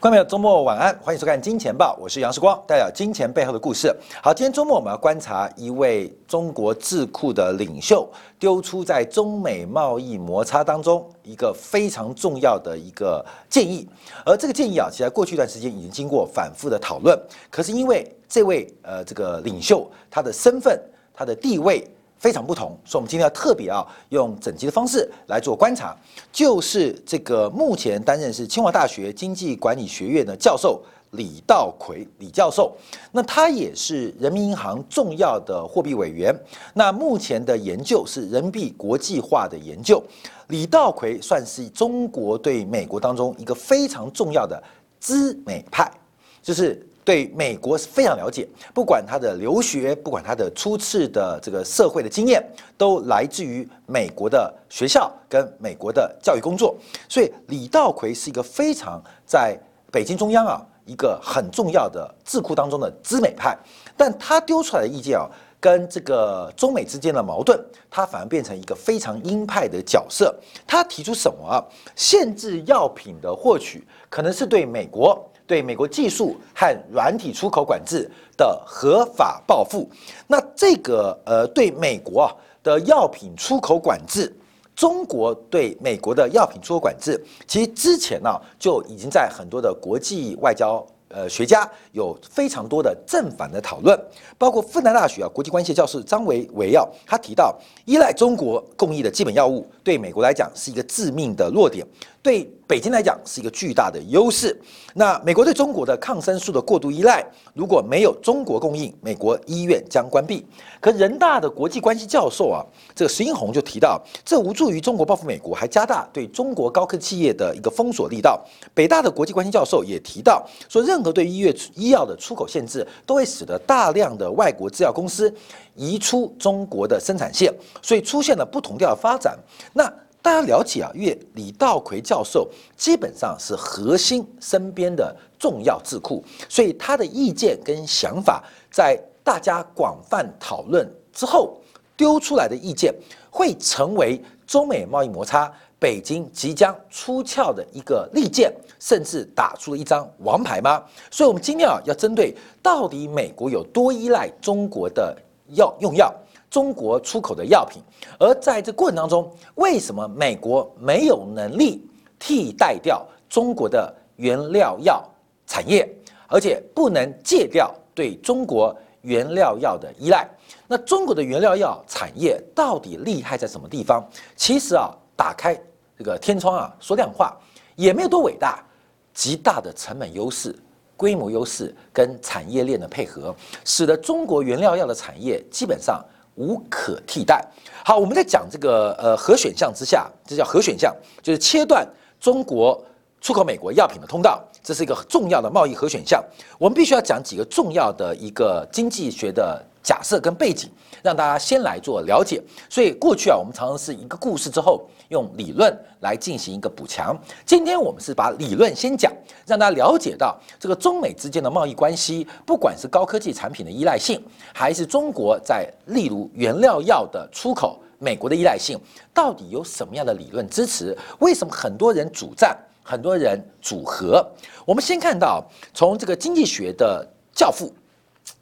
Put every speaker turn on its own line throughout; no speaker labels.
观众朋友，周末晚安，欢迎收看《金钱报》，我是杨世光，带表金钱背后的故事。好，今天周末我们要观察一位中国智库的领袖丢出在中美贸易摩擦当中一个非常重要的一个建议，而这个建议啊，其实在过去一段时间已经经过反复的讨论，可是因为这位呃这个领袖他的身份、他的地位。非常不同，所以我们今天要特别啊，用整集的方式来做观察，就是这个目前担任是清华大学经济管理学院的教授李道奎李教授，那他也是人民银行重要的货币委员，那目前的研究是人民币国际化的研究，李道奎算是中国对美国当中一个非常重要的资美派，就是。对美国是非常了解，不管他的留学，不管他的初次的这个社会的经验，都来自于美国的学校跟美国的教育工作。所以李道奎是一个非常在北京中央啊一个很重要的智库当中的资美派，但他丢出来的意见啊，跟这个中美之间的矛盾，他反而变成一个非常鹰派的角色。他提出什么啊？限制药品的获取，可能是对美国。对美国技术和软体出口管制的合法报复，那这个呃，对美国啊的药品出口管制，中国对美国的药品出口管制，其实之前呢就已经在很多的国际外交呃学家有非常多的正反的讨论，包括复旦大学啊国际关系教授张维维耀，他提到依赖中国供应的基本药物，对美国来讲是一个致命的弱点。对北京来讲是一个巨大的优势。那美国对中国的抗生素的过度依赖，如果没有中国供应，美国医院将关闭。可人大的国际关系教授啊，这个石英红就提到，这无助于中国报复美国，还加大对中国高科技业的一个封锁力道。北大的国际关系教授也提到，说任何对医院医药的出口限制，都会使得大量的外国制药公司移出中国的生产线，所以出现了不同调的发展。那大家了解啊，因为李道奎教授基本上是核心身边的重要智库，所以他的意见跟想法在大家广泛讨论之后丢出来的意见，会成为中美贸易摩擦北京即将出鞘的一个利剑，甚至打出了一张王牌吗？所以，我们今天啊，要针对到底美国有多依赖中国的药用药。中国出口的药品，而在这过程当中，为什么美国没有能力替代掉中国的原料药产业，而且不能戒掉对中国原料药的依赖？那中国的原料药产业到底厉害在什么地方？其实啊，打开这个天窗啊，说亮话，也没有多伟大，极大的成本优势、规模优势跟产业链的配合，使得中国原料药的产业基本上。无可替代。好，我们在讲这个呃核选项之下，这叫核选项，就是切断中国出口美国药品的通道，这是一个重要的贸易核选项。我们必须要讲几个重要的一个经济学的。假设跟背景，让大家先来做了解。所以过去啊，我们常常是一个故事之后，用理论来进行一个补强。今天我们是把理论先讲，让大家了解到这个中美之间的贸易关系，不管是高科技产品的依赖性，还是中国在例如原料药的出口，美国的依赖性，到底有什么样的理论支持？为什么很多人主战，很多人组合？我们先看到从这个经济学的教父。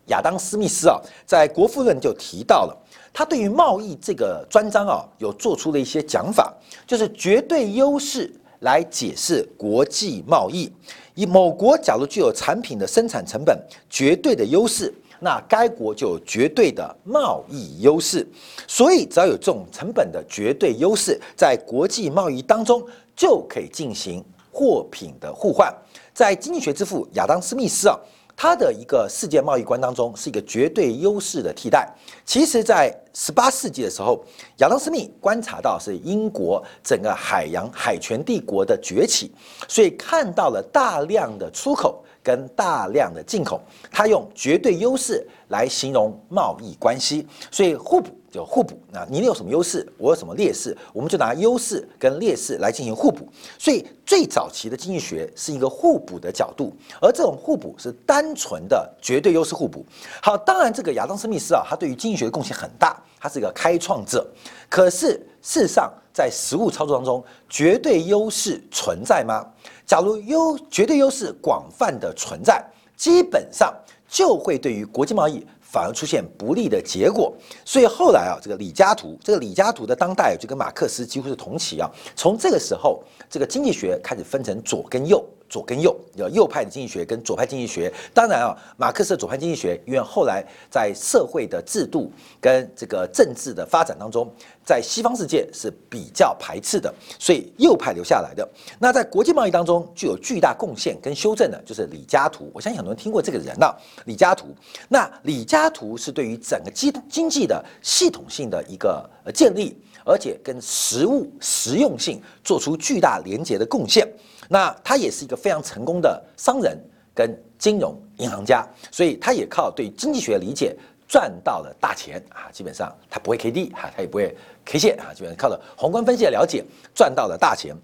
亚当·斯密斯啊，在《国富论》就提到了，他对于贸易这个专章啊，有做出了一些讲法，就是绝对优势来解释国际贸易。以某国假如具有产品的生产成本绝对的优势，那该国就有绝对的贸易优势。所以，只要有这种成本的绝对优势，在国际贸易当中就可以进行货品的互换。在经济学之父亚当·斯密斯啊。它的一个世界贸易观当中是一个绝对优势的替代。其实，在十八世纪的时候，亚当·斯密观察到是英国整个海洋海权帝国的崛起，所以看到了大量的出口跟大量的进口，他用绝对优势来形容贸易关系，所以互补。就互补，那你有什么优势，我有什么劣势，我们就拿优势跟劣势来进行互补。所以最早期的经济学是一个互补的角度，而这种互补是单纯的绝对优势互补。好，当然这个亚当·斯密斯啊，他对于经济学的贡献很大，他是一个开创者。可是事实上，在实物操作当中，绝对优势存在吗？假如优绝对优势广泛的存在，基本上就会对于国际贸易。反而出现不利的结果，所以后来啊，这个李嘉图，这个李嘉图的当代就跟马克思几乎是同期啊。从这个时候，这个经济学开始分成左跟右。左跟右，有右派的经济学跟左派经济学。当然啊，马克思的左派经济学，因为后来在社会的制度跟这个政治的发展当中，在西方世界是比较排斥的，所以右派留下来的。那在国际贸易当中具有巨大贡献跟修正的，就是李嘉图。我相信很多人听过这个人了，李嘉图。那李嘉图是对于整个经经济的系统性的一个呃建立，而且跟实物实用性做出巨大连结的贡献。那他也是一个非常成功的商人跟金融银行家，所以他也靠对经济学的理解赚到了大钱啊！基本上他不会 K D 哈，他也不会 K 线啊，基本上靠着宏观分析的了解赚到了大钱。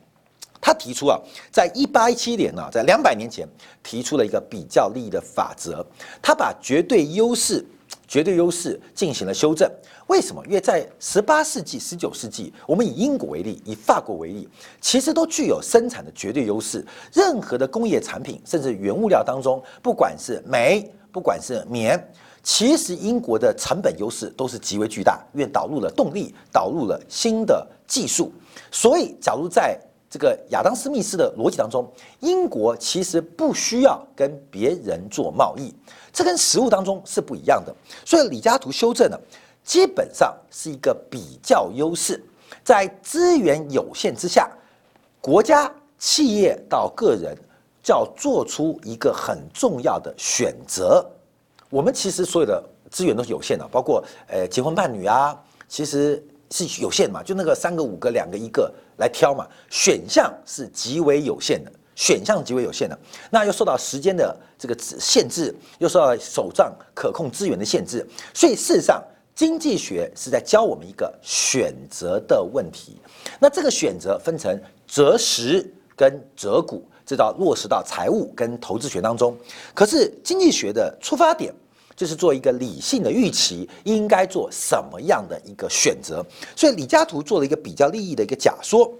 他提出啊，在一八一七年呢，在两百年前提出了一个比较利益的法则，他把绝对优势。绝对优势进行了修正，为什么？因为在十八世纪、十九世纪，我们以英国为例，以法国为例，其实都具有生产的绝对优势。任何的工业产品，甚至原物料当中，不管是煤，不管是棉，其实英国的成本优势都是极为巨大，因为导入了动力，导入了新的技术。所以，假如在这个亚当·斯密斯的逻辑当中，英国其实不需要跟别人做贸易，这跟实物当中是不一样的。所以李嘉图修正呢，基本上是一个比较优势，在资源有限之下，国家、企业到个人就要做出一个很重要的选择。我们其实所有的资源都是有限的，包括呃结婚伴侣啊，其实是有限嘛，就那个三个、五个、两个、一个。来挑嘛，选项是极为有限的，选项极为有限的，那又受到时间的这个限制，又受到手账可控资源的限制，所以事实上，经济学是在教我们一个选择的问题。那这个选择分成择时跟择股，这到落实到财务跟投资学当中。可是经济学的出发点。就是做一个理性的预期，应该做什么样的一个选择。所以李嘉图做了一个比较利益的一个假说，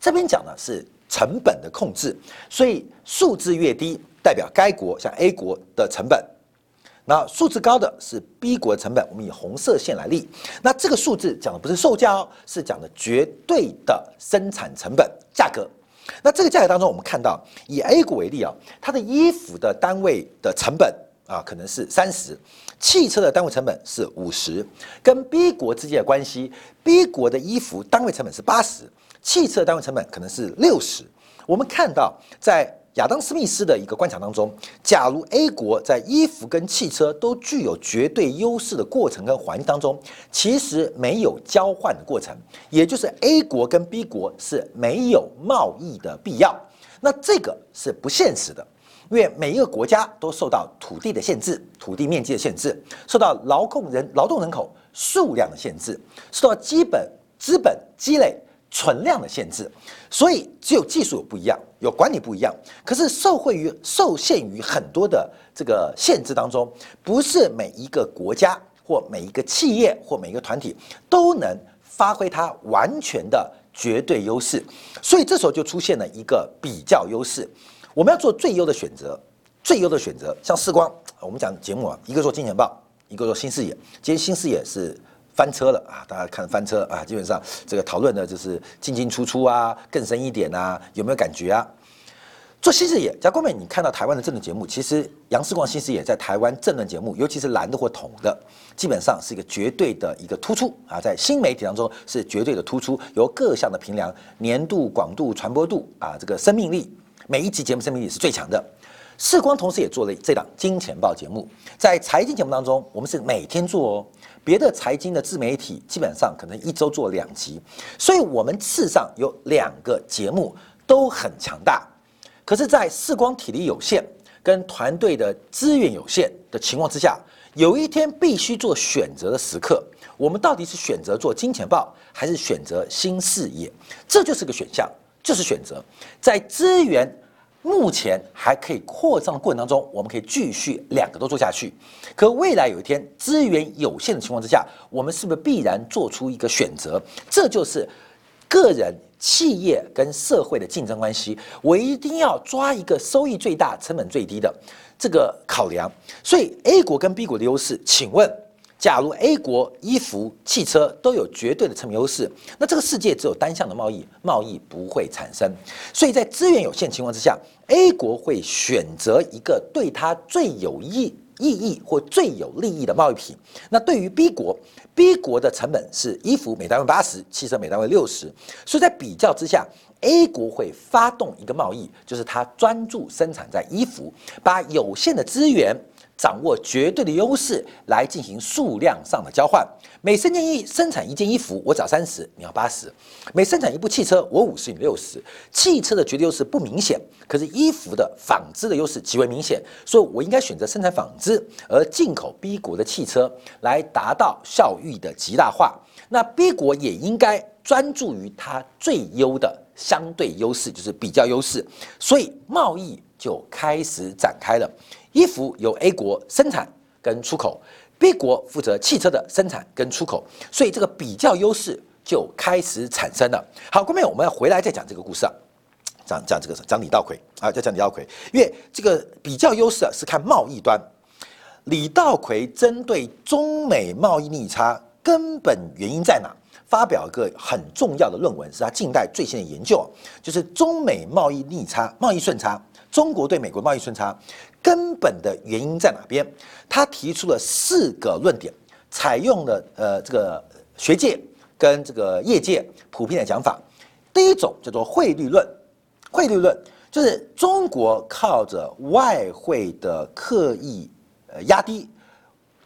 这边讲的是成本的控制，所以数字越低，代表该国像 A 国的成本，那数字高的是 B 国的成本。我们以红色线来立，那这个数字讲的不是售价哦，是讲的绝对的生产成本价格。那这个价格当中，我们看到以 A 国为例啊，它的衣服的单位的成本。啊，可能是三十，汽车的单位成本是五十，跟 B 国之间的关系，B 国的衣服单位成本是八十，汽车单位成本可能是六十。我们看到，在亚当·斯密斯的一个观察当中，假如 A 国在衣服跟汽车都具有绝对优势的过程跟环境当中，其实没有交换的过程，也就是 A 国跟 B 国是没有贸易的必要，那这个是不现实的。因为每一个国家都受到土地的限制、土地面积的限制，受到劳动人劳动人口数量的限制，受到基本资本积累存量的限制，所以只有技术不一样，有管理不一样。可是受惠于受限于很多的这个限制当中，不是每一个国家或每一个企业或每一个团体都能发挥它完全的绝对优势，所以这时候就出现了一个比较优势。我们要做最优的选择，最优的选择，像世光，我们讲节目啊，一个做金钱报，一个做新视野。今天新视野是翻车了啊，大家看翻车啊，基本上这个讨论的就是进进出出啊，更深一点啊，有没有感觉啊？做新视野，贾光美，你看到台湾的政治节目，其实杨世光新视野在台湾政论节目，尤其是蓝的或统的，基本上是一个绝对的一个突出啊，在新媒体当中是绝对的突出，由各项的评量，年度、广度、传播度啊，这个生命力。每一集节目生命力是最强的。世光同时也做了这档金钱报节目，在财经节目当中，我们是每天做哦。别的财经的自媒体基本上可能一周做两集，所以我们事实上有两个节目都很强大。可是，在世光体力有限跟团队的资源有限的情况之下，有一天必须做选择的时刻，我们到底是选择做金钱报，还是选择新事业？这就是个选项，就是选择在资源。目前还可以扩张的过程当中，我们可以继续两个都做下去。可未来有一天资源有限的情况之下，我们是不是必然做出一个选择？这就是个人企业跟社会的竞争关系，我一定要抓一个收益最大、成本最低的这个考量。所以 A 国跟 B 国的优势，请问，假如 A 国衣服、汽车都有绝对的成本优势，那这个世界只有单向的贸易，贸易不会产生。所以在资源有限情况之下，A 国会选择一个对它最有益。意义或最有利益的贸易品，那对于 B 国，B 国的成本是衣服每单位八十，汽车每单位六十，所以在比较之下，A 国会发动一个贸易，就是它专注生产在衣服，把有限的资源。掌握绝对的优势来进行数量上的交换。每生产一生产一件衣服，我找三十，你要八十；每生产一部汽车，我五十，你六十。汽车的绝对优势不明显，可是衣服的纺织的优势极为明显，所以我应该选择生产纺织，而进口 B 国的汽车来达到效益的极大化。那 B 国也应该专注于它最优的相对优势，就是比较优势，所以贸易就开始展开了。衣服由 A 国生产跟出口，B 国负责汽车的生产跟出口，所以这个比较优势就开始产生了。好，后面我们要回来再讲这个故事啊，讲讲这个讲李道奎啊，再讲李道奎，因为这个比较优势啊是看贸易端，李道奎针对中美贸易逆差根本原因在哪，发表一个很重要的论文，是他近代最新的研究，就是中美贸易逆差、贸易顺差，中国对美国贸易顺差。根本的原因在哪边？他提出了四个论点，采用了呃这个学界跟这个业界普遍的讲法。第一种叫做汇率论，汇率论就是中国靠着外汇的刻意呃压低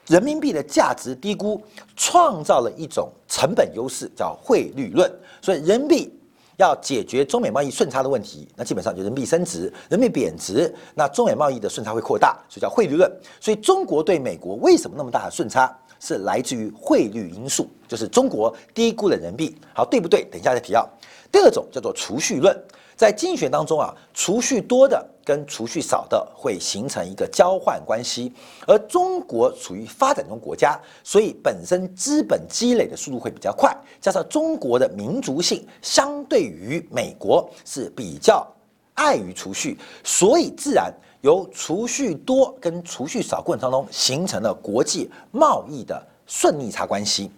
人民币的价值低估，创造了一种成本优势，叫汇率论。所以人民币。要解决中美贸易顺差的问题，那基本上就人民币升值，人民币贬值，那中美贸易的顺差会扩大，所以叫汇率论。所以中国对美国为什么那么大的顺差，是来自于汇率因素，就是中国低估了人民币。好，对不对？等一下再提啊。第二种叫做储蓄论。在经济学当中啊，储蓄多的跟储蓄少的会形成一个交换关系，而中国处于发展中国家，所以本身资本积累的速度会比较快，加上中国的民族性相对于美国是比较碍于储蓄，所以自然由储蓄多跟储蓄少过程当中形成了国际贸易的顺逆差关系。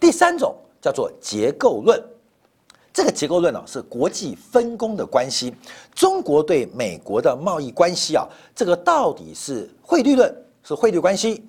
第三种叫做结构论。这个结构论呢是国际分工的关系，中国对美国的贸易关系啊，这个到底是汇率论，是汇率关系，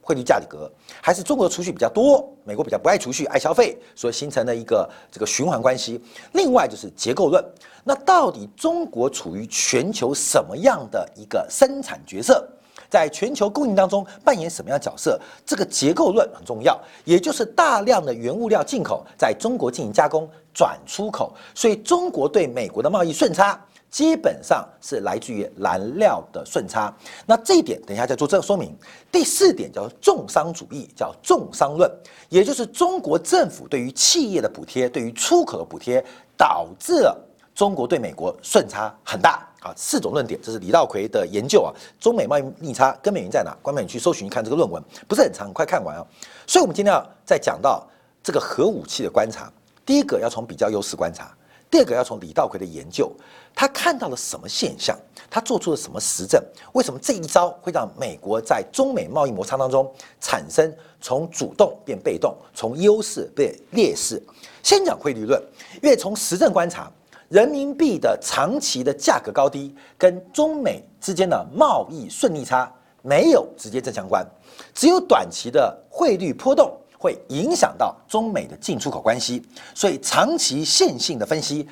汇率价格，还是中国的储蓄比较多，美国比较不爱储蓄，爱消费，所形成的一个这个循环关系？另外就是结构论，那到底中国处于全球什么样的一个生产角色？在全球供应当中扮演什么样角色？这个结构论很重要，也就是大量的原物料进口，在中国进行加工转出口，所以中国对美国的贸易顺差基本上是来自于燃料的顺差。那这一点等一下再做这个说明。第四点叫重商主义，叫重商论，也就是中国政府对于企业的补贴，对于出口的补贴，导致了中国对美国顺差很大。啊，四种论点，这是李道奎的研究啊。中美贸易逆差根本原因在哪？关美你去搜寻看这个论文，不是很长，很快看完啊。所以，我们今天要再讲到这个核武器的观察。第一个要从比较优势观察，第二个要从李道奎的研究，他看到了什么现象？他做出了什么实证？为什么这一招会让美国在中美贸易摩擦当中产生从主动变被动，从优势变劣势？先讲汇率论，因为从实证观察。人民币的长期的价格高低跟中美之间的贸易顺利差没有直接正相关，只有短期的汇率波动会影响到中美的进出口关系。所以长期线性的分析，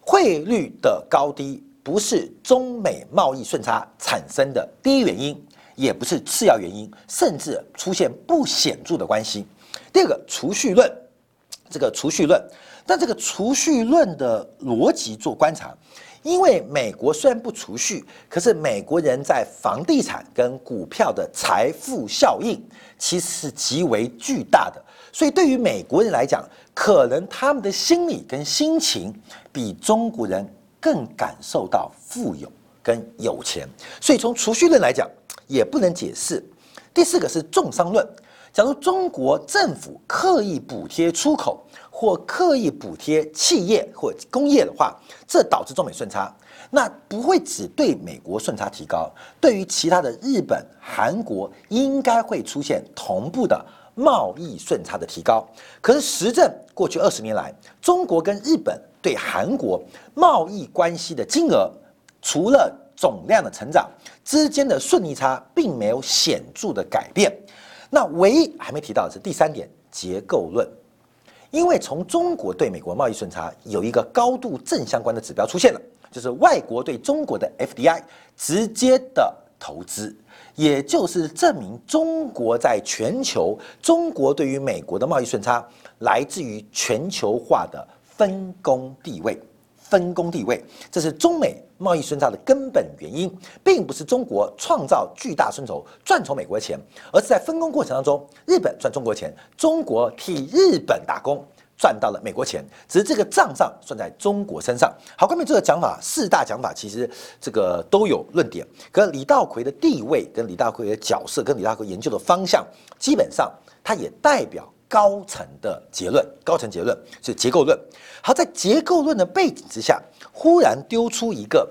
汇率的高低不是中美贸易顺差产生的第一原因，也不是次要原因，甚至出现不显著的关系。第二个储蓄论，这个储蓄论。但这个储蓄论的逻辑做观察，因为美国虽然不储蓄，可是美国人在房地产跟股票的财富效应其实是极为巨大的，所以对于美国人来讲，可能他们的心理跟心情比中国人更感受到富有跟有钱，所以从储蓄论来讲，也不能解释。第四个是重商论。假如中国政府刻意补贴出口或刻意补贴企业或工业的话，这导致中美顺差，那不会只对美国顺差提高，对于其他的日本、韩国应该会出现同步的贸易顺差的提高。可是实证过去二十年来，中国跟日本对韩国贸易关系的金额，除了总量的成长之间的顺利差，并没有显著的改变。那唯一还没提到的是第三点结构论，因为从中国对美国贸易顺差有一个高度正相关的指标出现了，就是外国对中国的 FDI 直接的投资，也就是证明中国在全球，中国对于美国的贸易顺差来自于全球化的分工地位。分工地位，这是中美贸易顺差的根本原因，并不是中国创造巨大顺筹赚从美国的钱，而是在分工过程当中，日本赚中国钱，中国替日本打工赚到了美国钱，只是这个账上算在中国身上。好，关于这个讲法，四大讲法其实这个都有论点，可李道奎的地位跟李道奎的角色跟李道奎研究的方向，基本上它也代表。高层的结论，高层结论是结构论。好，在结构论的背景之下，忽然丢出一个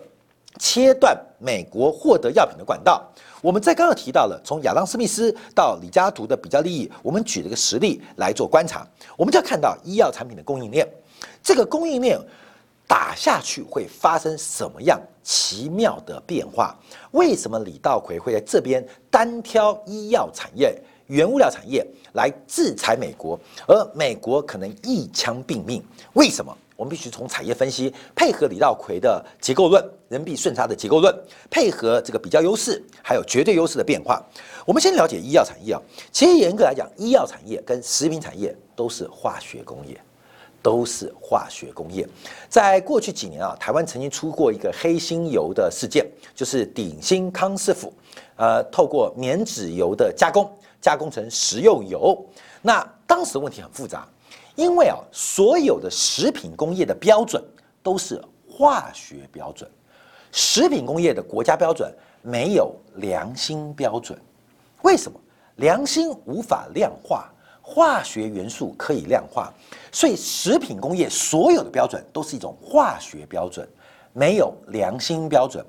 切断美国获得药品的管道。我们在刚刚提到了，从亚当·斯密斯到李嘉图的比较利益，我们举了个实例来做观察。我们就要看到医药产品的供应链，这个供应链打下去会发生什么样奇妙的变化？为什么李道奎会在这边单挑医药产业？原物料产业来制裁美国，而美国可能一枪毙命。为什么？我们必须从产业分析，配合李道葵的结构论、人民币顺差的结构论，配合这个比较优势，还有绝对优势的变化。我们先了解医药产业啊。其实严格来讲，医药产业跟食品产业都是化学工业，都是化学工业。在过去几年啊，台湾曾经出过一个黑心油的事件，就是鼎新康师傅，呃，透过棉纸油的加工。加工成食用油，那当时问题很复杂，因为啊，所有的食品工业的标准都是化学标准，食品工业的国家标准没有良心标准。为什么？良心无法量化，化学元素可以量化，所以食品工业所有的标准都是一种化学标准，没有良心标准。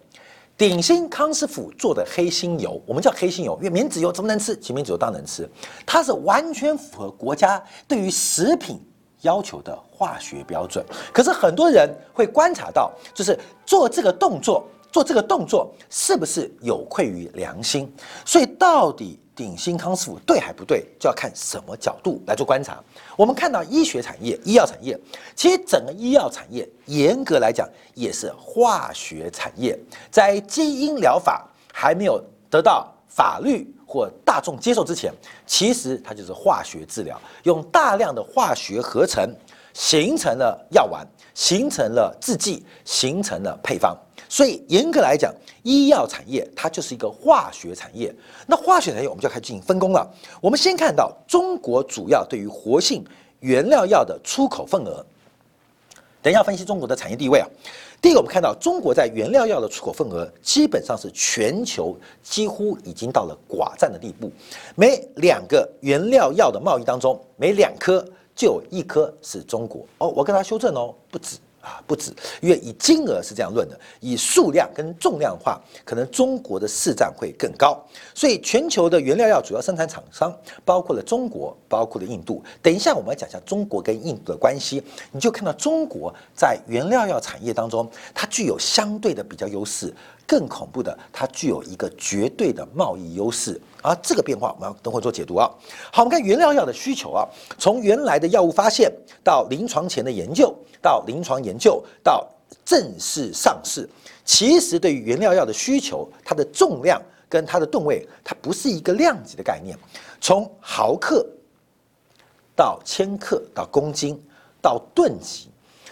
鼎新康师傅做的黑心油，我们叫黑心油，因为棉籽油怎么能吃？其棉籽油当然能吃，它是完全符合国家对于食品要求的化学标准。可是很多人会观察到，就是做这个动作，做这个动作是不是有愧于良心？所以到底？鼎新康师傅对还不对，就要看什么角度来做观察。我们看到医学产业、医药产业，其实整个医药产业严格来讲也是化学产业。在基因疗法还没有得到法律或大众接受之前，其实它就是化学治疗，用大量的化学合成形成了药丸，形成了制剂，形成了配方。所以严格来讲，医药产业它就是一个化学产业。那化学产业我们就开始进行分工了。我们先看到中国主要对于活性原料药的出口份额。等一下分析中国的产业地位啊。第一个，我们看到中国在原料药的出口份额基本上是全球几乎已经到了寡占的地步。每两个原料药的贸易当中，每两颗就有一颗是中国。哦，我跟他修正哦，不止。啊，不止，因为以金额是这样论的，以数量跟重量化，可能中国的市占会更高。所以全球的原料药主要生产厂商包括了中国，包括了印度。等一下我们要讲一下中国跟印度的关系，你就看到中国在原料药产业当中，它具有相对的比较优势。更恐怖的，它具有一个绝对的贸易优势。而这个变化，我们要等会做解读啊。好，我们看原料药的需求啊，从原来的药物发现到临床前的研究。到临床研究到正式上市，其实对于原料药的需求，它的重量跟它的吨位，它不是一个量级的概念。从毫克到千克到公斤到吨级，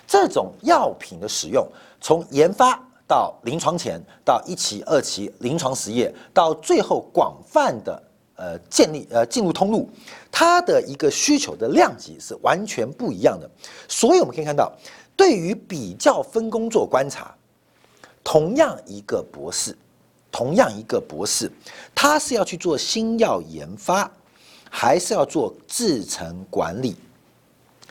这种药品的使用，从研发到临床前到一期、二期临床实验，到最后广泛的呃建立呃进入通路。它的一个需求的量级是完全不一样的，所以我们可以看到，对于比较分工做观察，同样一个博士，同样一个博士，他是要去做新药研发，还是要做制程管理？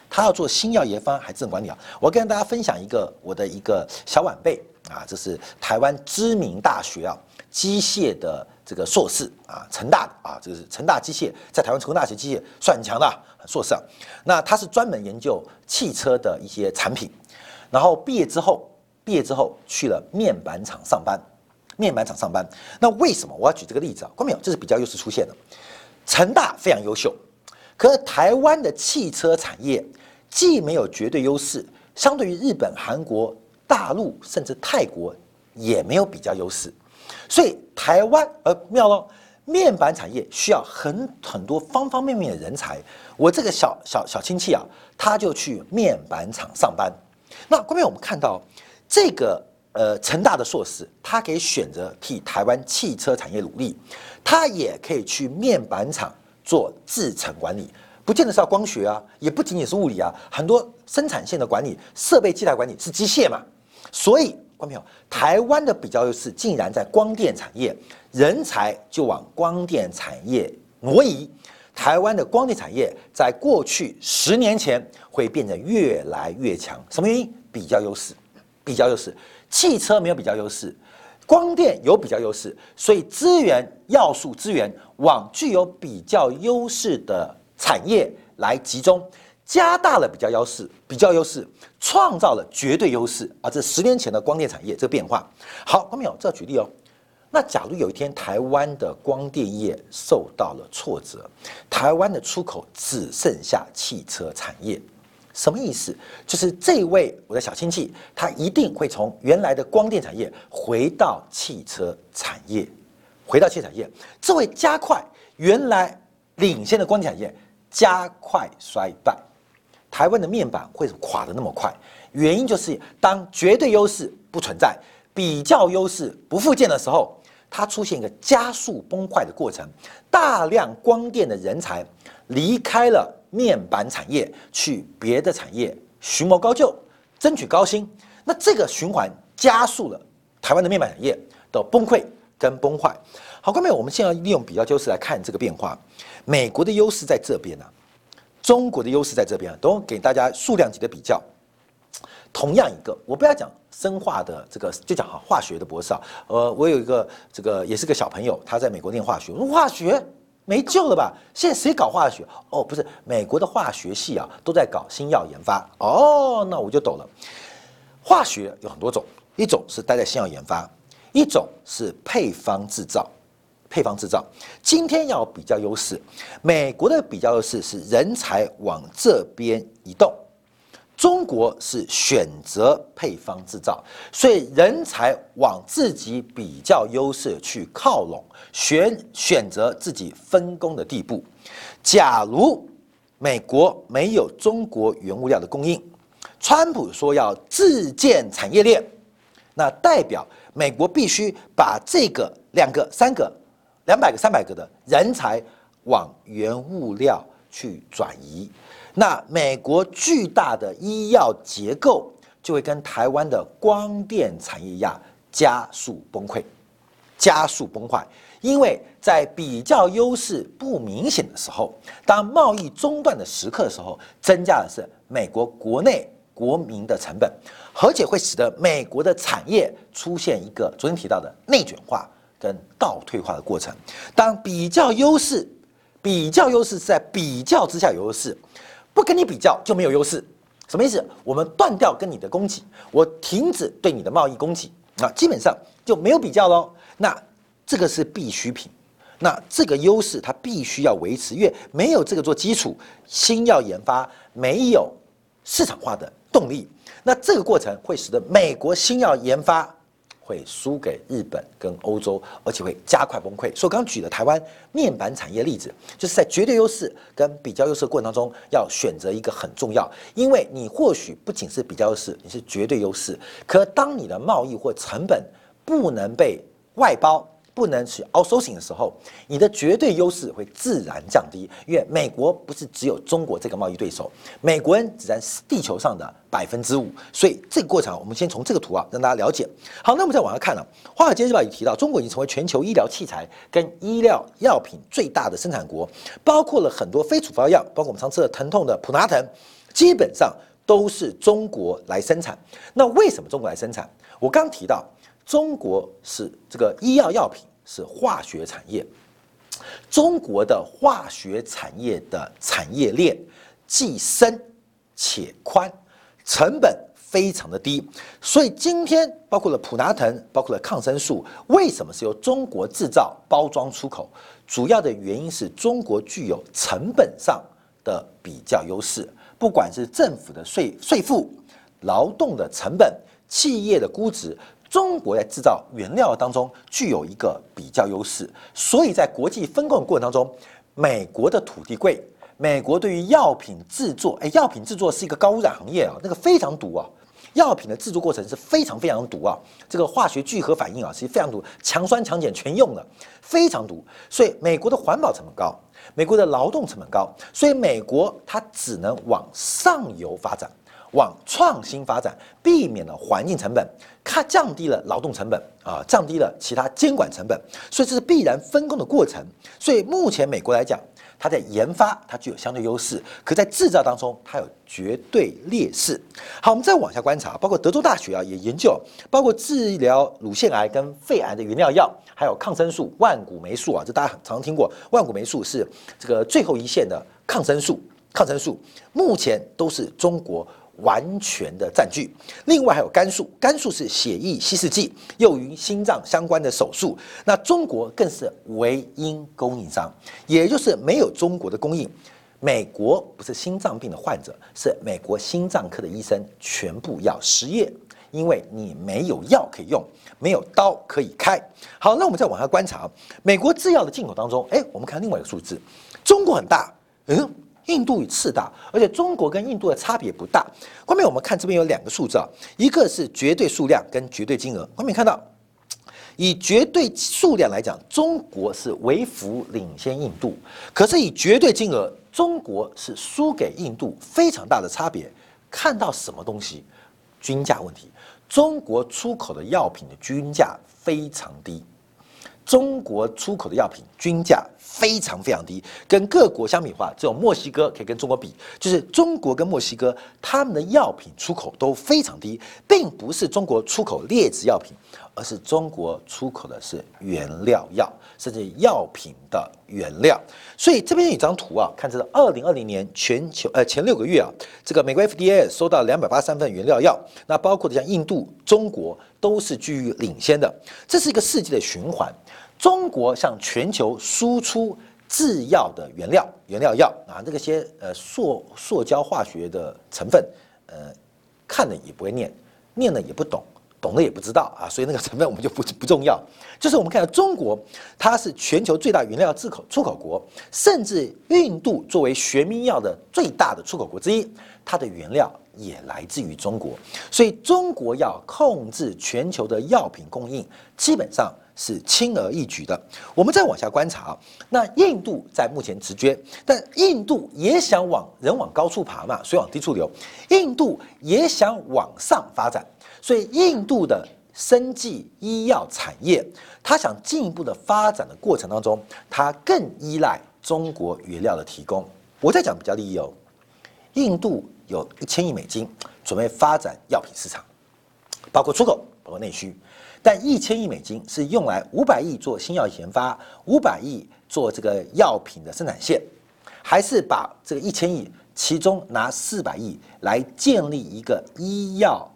他要做新药研发还是制程管理啊？我跟大家分享一个我的一个小晚辈啊，这是台湾知名大学啊机械的这个硕士啊，成大的啊，这个是成大机械，在台湾成功大学机械算很强的硕士啊。那他是专门研究汽车的一些产品，然后毕业之后，毕业之后去了面板厂上班，面板厂上班。那为什么我要举这个例子啊？关没有？这是比较优势出现的。成大非常优秀，可是台湾的汽车产业既没有绝对优势，相对于日本、韩国、大陆甚至泰国也没有比较优势，所以台湾呃妙了，面板产业需要很很多方方面面的人才。我这个小小小亲戚啊，他就去面板厂上班。那后面我们看到这个呃成大的硕士，他可以选择替台湾汽车产业努力。他也可以去面板厂做制程管理，不见得是要光学啊，也不仅仅是物理啊，很多生产线的管理、设备器材管理是机械嘛。所以，观众朋友，台湾的比较优势竟然在光电产业，人才就往光电产业挪移。台湾的光电产业在过去十年前会变得越来越强，什么原因？比较优势，比较优势，汽车没有比较优势。光电有比较优势，所以资源要素资源往具有比较优势的产业来集中，加大了比较优势，比较优势创造了绝对优势啊！这十年前的光电产业这个变化，好，观众朋友，这举例哦。那假如有一天台湾的光电业受到了挫折，台湾的出口只剩下汽车产业。什么意思？就是这位我的小亲戚，他一定会从原来的光电产业回到汽车产业，回到汽车产业，这会加快原来领先的光电产业加快衰败。台湾的面板会垮得那么快，原因就是当绝对优势不存在，比较优势不复建的时候，它出现一个加速崩坏的过程，大。量光电的人才离开了。面板产业去别的产业寻谋高就，争取高薪，那这个循环加速了台湾的面板产业的崩溃跟崩坏。好，各位，我们现在利用比较优势来看这个变化。美国的优势在这边呢，中国的优势在这边，都给大家数量级的比较。同样一个，我不要讲生化的这个，就讲哈化学的博士啊。呃，我有一个这个也是个小朋友，他在美国念化学，我说化学。没救了吧？现在谁搞化学？哦，不是，美国的化学系啊，都在搞新药研发。哦，那我就懂了。化学有很多种，一种是待在新药研发，一种是配方制造。配方制造今天要比较优势，美国的比较优势是人才往这边移动。中国是选择配方制造，所以人才往自己比较优势去靠拢，选选择自己分工的地步。假如美国没有中国原物料的供应，川普说要自建产业链，那代表美国必须把这个两个、三个、两百个、三百个的人才往原物料去转移。那美国巨大的医药结构就会跟台湾的光电产业一样加速崩溃，加速崩坏。因为在比较优势不明显的时候，当贸易中断的时刻的时候，增加的是美国国内国民的成本，而且会使得美国的产业出现一个昨天提到的内卷化跟倒退化的过程。当比较优势，比较优势是在比较之下有优势。不跟你比较就没有优势，什么意思？我们断掉跟你的供给，我停止对你的贸易供给，啊，基本上就没有比较喽。那这个是必需品，那这个优势它必须要维持，因为没有这个做基础，新药研发没有市场化的动力，那这个过程会使得美国新药研发。会输给日本跟欧洲，而且会加快崩溃。所以我刚举的台湾面板产业例子，就是在绝对优势跟比较优势的过程当中，要选择一个很重要，因为你或许不仅是比较优势，你是绝对优势。可当你的贸易或成本不能被外包。不能去 outsourcing 的时候，你的绝对优势会自然降低。因为美国不是只有中国这个贸易对手，美国人只占地球上的百分之五，所以这个过程我们先从这个图啊让大家了解。好，那我们再往下看了，《华尔街日报》也提到，中国已经成为全球医疗器材跟医疗药品最大的生产国，包括了很多非处方药，包括我们常吃的疼痛的普拿疼，基本上都是中国来生产。那为什么中国来生产？我刚提到。中国是这个医药药品是化学产业，中国的化学产业的产业链既深且宽，成本非常的低，所以今天包括了普拿疼，包括了抗生素，为什么是由中国制造包装出口？主要的原因是中国具有成本上的比较优势，不管是政府的税税负、劳动的成本、企业的估值。中国在制造原料当中具有一个比较优势，所以在国际分工过程当中，美国的土地贵，美国对于药品制作，哎，药品制作是一个高污染行业啊，那个非常毒啊，药品的制作过程是非常非常毒啊，这个化学聚合反应啊，其实非常毒，强酸强碱全用了，非常毒，所以美国的环保成本高，美国的劳动成本高，所以美国它只能往上游发展。往创新发展，避免了环境成本，它降低了劳动成本啊，降低了其他监管成本，所以这是必然分工的过程。所以目前美国来讲，它在研发它具有相对优势，可在制造当中它有绝对劣势。好，我们再往下观察，包括德州大学啊也研究，包括治疗乳腺癌跟肺癌的原料药，还有抗生素万古霉素啊，这大家很常听过，万古霉素是这个最后一线的抗生素，抗生素目前都是中国。完全的占据，另外还有肝素，肝素是血液稀释剂，用于心脏相关的手术。那中国更是唯一供应商，也就是没有中国的供应，美国不是心脏病的患者，是美国心脏科的医生全部要失业，因为你没有药可以用，没有刀可以开。好，那我们再往下观察，美国制药的进口当中，哎，我们看另外一个数字，中国很大，嗯。印度与次大，而且中国跟印度的差别不大。后面我们看这边有两个数字啊，一个是绝对数量跟绝对金额。后面看到，以绝对数量来讲，中国是微幅领先印度，可是以绝对金额，中国是输给印度非常大的差别。看到什么东西？均价问题。中国出口的药品的均价非常低。中国出口的药品均价非常非常低，跟各国相比的话，只有墨西哥可以跟中国比。就是中国跟墨西哥，他们的药品出口都非常低，并不是中国出口劣质药品，而是中国出口的是原料药，甚至药品的原料。所以这边有一张图啊，看这是二零二零年全球呃前六个月啊，这个美国 FDA 收到两百八十三份原料药，那包括的像印度、中国都是居于领先的，这是一个世纪的循环。中国向全球输出制药的原料，原料药啊，这个些呃塑塑胶化学的成分，呃，看了也不会念，念了也不懂，懂了也不知道啊，所以那个成分我们就不不重要。就是我们看到中国，它是全球最大原料自口出口国，甚至印度作为学名药的最大的出口国之一，它的原料也来自于中国，所以中国要控制全球的药品供应，基本上。是轻而易举的。我们再往下观察，那印度在目前直捐，但印度也想往人往高处爬嘛，水往低处流，印度也想往上发展，所以印度的生技医药产业，它想进一步的发展的过程当中，它更依赖中国原料的提供。我在讲比较利益哦，印度有一千亿美金准备发展药品市场，包括出口，包括内需。但一千亿美金是用来五百亿做新药研发，五百亿做这个药品的生产线，还是把这个一千亿其中拿四百亿来建立一个医药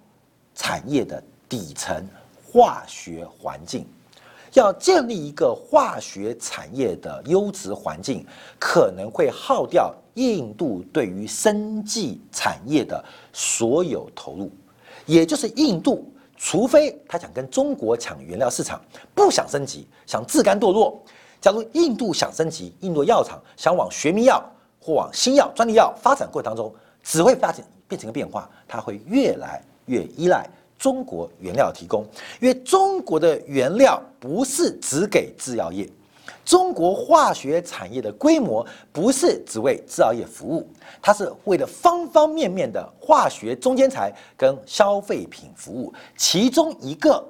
产业的底层化学环境？要建立一个化学产业的优质环境，可能会耗掉印度对于生技产业的所有投入，也就是印度。除非他想跟中国抢原料市场，不想升级，想自甘堕落。假如印度想升级，印度药厂想往学名药或往新药、专利药发展过程当中，只会发展变成一个变化，它会越来越依赖中国原料提供，因为中国的原料不是只给制药业，中国化学产业的规模不是只为制药业服务，它是为了方方面面的化学中间材跟消费品服务，其中一个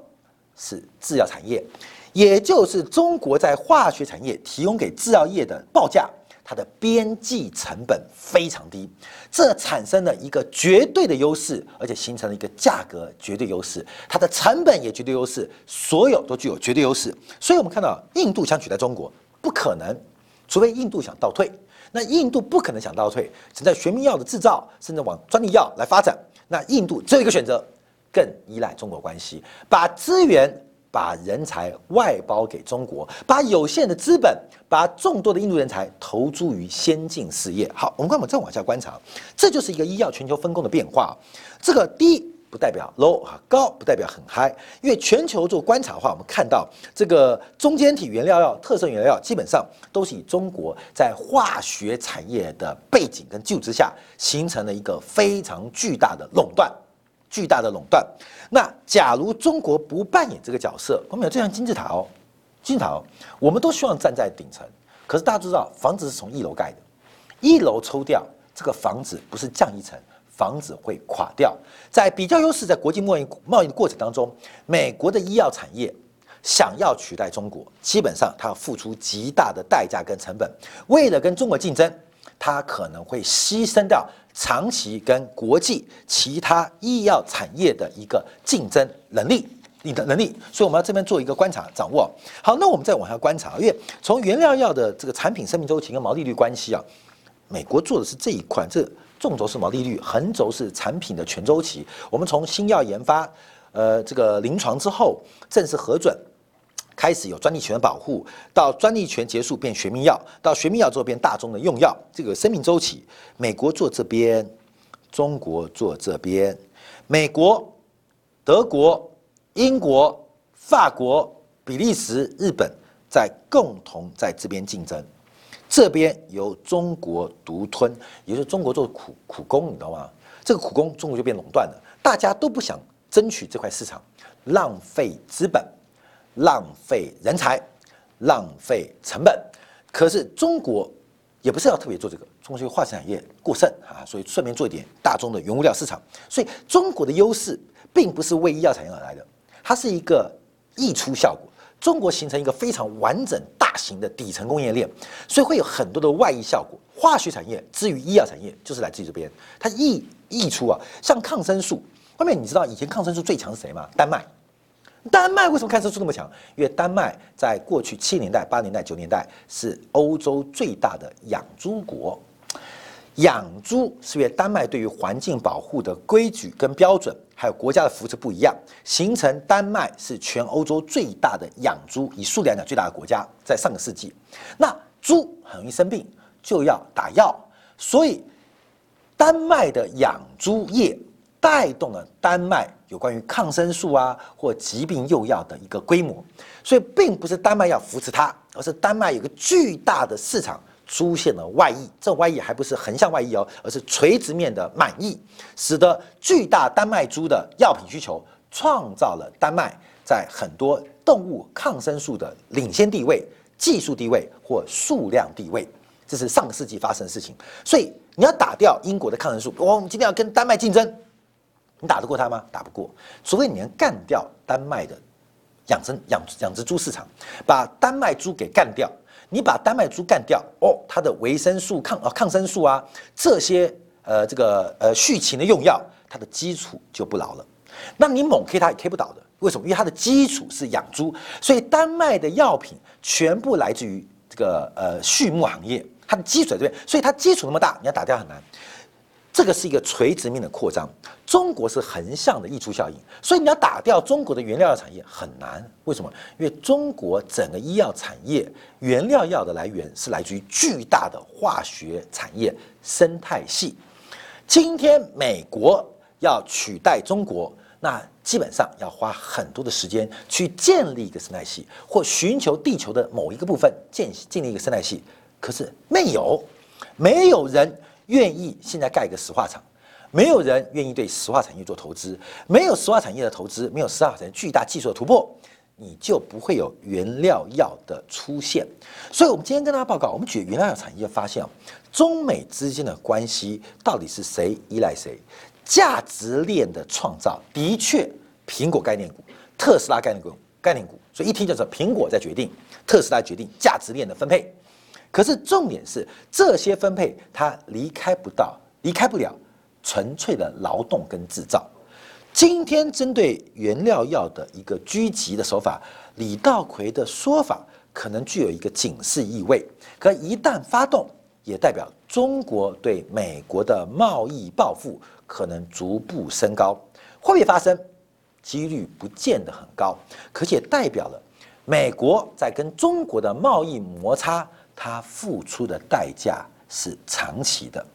是制药产业，也就是中国在化学产业提供给制药业的报价。它的边际成本非常低，这产生了一个绝对的优势，而且形成了一个价格绝对优势，它的成本也绝对优势，所有都具有绝对优势。所以，我们看到印度想取代中国不可能，除非印度想倒退。那印度不可能想倒退，只在学名药的制造，甚至往专利药来发展。那印度只有一个选择，更依赖中国关系，把资源。把人才外包给中国，把有限的资本，把众多的印度人才投注于先进事业。好，我们看我们再往下观察，这就是一个医药全球分工的变化。这个低不代表 low 啊，高不代表很 high。因为全球做观察的话，我们看到这个中间体原料药、特色原料药基本上都是以中国在化学产业的背景跟基础之下，形成了一个非常巨大的垄断。巨大的垄断。那假如中国不扮演这个角色，我们有这样金字塔哦，金字塔哦，我们都希望站在顶层。可是大家知道，房子是从一楼盖的，一楼抽掉，这个房子不是降一层，房子会垮掉。在比较优势，在国际贸易贸易的过程当中，美国的医药产业想要取代中国，基本上它要付出极大的代价跟成本。为了跟中国竞争，它可能会牺牲掉。长期跟国际其他医药产业的一个竞争能力，你的能力，所以我们要这边做一个观察掌握。好，那我们再往下观察，因为从原料药的这个产品生命周期跟毛利率关系啊，美国做的是这一块，这纵轴是毛利率，横轴是产品的全周期。我们从新药研发，呃，这个临床之后正式核准。开始有专利权的保护，到专利权结束变学名药，到学名药之后变大众的用药，这个生命周期，美国做这边，中国做这边，美国、德国、英国、法国、比利时、日本在共同在这边竞争，这边由中国独吞，也就是中国做苦苦工，你知道吗？这个苦工中国就变垄断了，大家都不想争取这块市场，浪费资本。浪费人才，浪费成本。可是中国也不是要特别做这个，中国化学产业过剩啊，所以顺便做一点大宗的原物料市场。所以中国的优势并不是为医药产业而来的，它是一个溢出效果。中国形成一个非常完整、大型的底层工业链，所以会有很多的外溢效果。化学产业至于医药产业，就是来自于这边，它溢溢出啊，像抗生素。外面你知道以前抗生素最强是谁吗？丹麦。丹麦为什么抗生素那么强？因为丹麦在过去七年代、八年代、九年代是欧洲最大的养猪国。养猪是因为丹麦对于环境保护的规矩跟标准，还有国家的扶持不一样，形成丹麦是全欧洲最大的养猪，以数量讲最大的国家。在上个世纪，那猪很容易生病，就要打药，所以丹麦的养猪业。带动了丹麦有关于抗生素啊或疾病用药的一个规模，所以并不是丹麦要扶持它，而是丹麦有个巨大的市场出现了外溢，这外溢还不是横向外溢哦，而是垂直面的满溢，使得巨大丹麦猪的药品需求创造了丹麦在很多动物抗生素的领先地位、技术地位或数量地位，这是上个世纪发生的事情。所以你要打掉英国的抗生素，我们今天要跟丹麦竞争。你打得过他吗？打不过，除非你能干掉丹麦的养生养养殖猪市场，把丹麦猪给干掉。你把丹麦猪干掉，哦，它的维生素抗啊抗生素啊这些呃这个呃畜禽的用药，它的基础就不牢了。那你猛 K 它也 K 不倒的，为什么？因为它的基础是养猪，所以丹麦的药品全部来自于这个呃畜牧行业，它的基础在这边，所以它基础那么大，你要打掉很难。这个是一个垂直面的扩张，中国是横向的溢出效应，所以你要打掉中国的原料药产业很难。为什么？因为中国整个医药产业原料药的来源是来自于巨大的化学产业生态系。今天美国要取代中国，那基本上要花很多的时间去建立一个生态系，或寻求地球的某一个部分建建立一个生态系。可是没有，没有人。愿意现在盖一个石化厂，没有人愿意对石化产业做投资，没有石化产业的投资，没有石化产业巨大技术的突破，你就不会有原料药的出现。所以，我们今天跟大家报告，我们举原料药产业就发现，中美之间的关系到底是谁依赖谁？价值链的创造的确，苹果概念股、特斯拉概念股、概念股，所以一听就是苹果在决定，特斯拉决定价值链的分配。可是重点是，这些分配它离开不到，离开不了纯粹的劳动跟制造。今天针对原料药的一个狙击的手法，李道奎的说法可能具有一个警示意味。可一旦发动，也代表中国对美国的贸易报复可能逐步升高。会不会发生？几率不见得很高，可且代表了美国在跟中国的贸易摩擦。它付出的代价是长期的，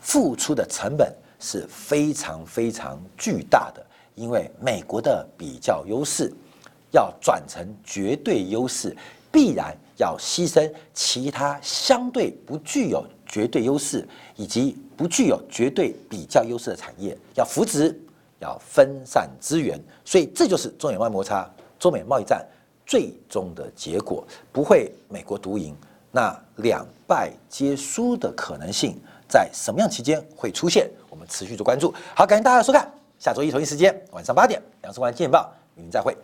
付出的成本是非常非常巨大的。因为美国的比较优势要转成绝对优势，必然要牺牲其他相对不具有绝对优势以及不具有绝对比较优势的产业，要扶植，要分散资源。所以这就是中美贸摩擦、中美贸易战最终的结果，不会美国独赢。那两败皆输的可能性在什么样期间会出现？我们持续做关注。好，感谢大家的收看，下周一同一时间晚上八点，两市观见报，与您再会。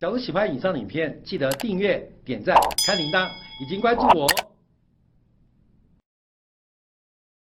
假如喜欢以上影片，记得订阅、点赞、开铃铛，已经关注我哦。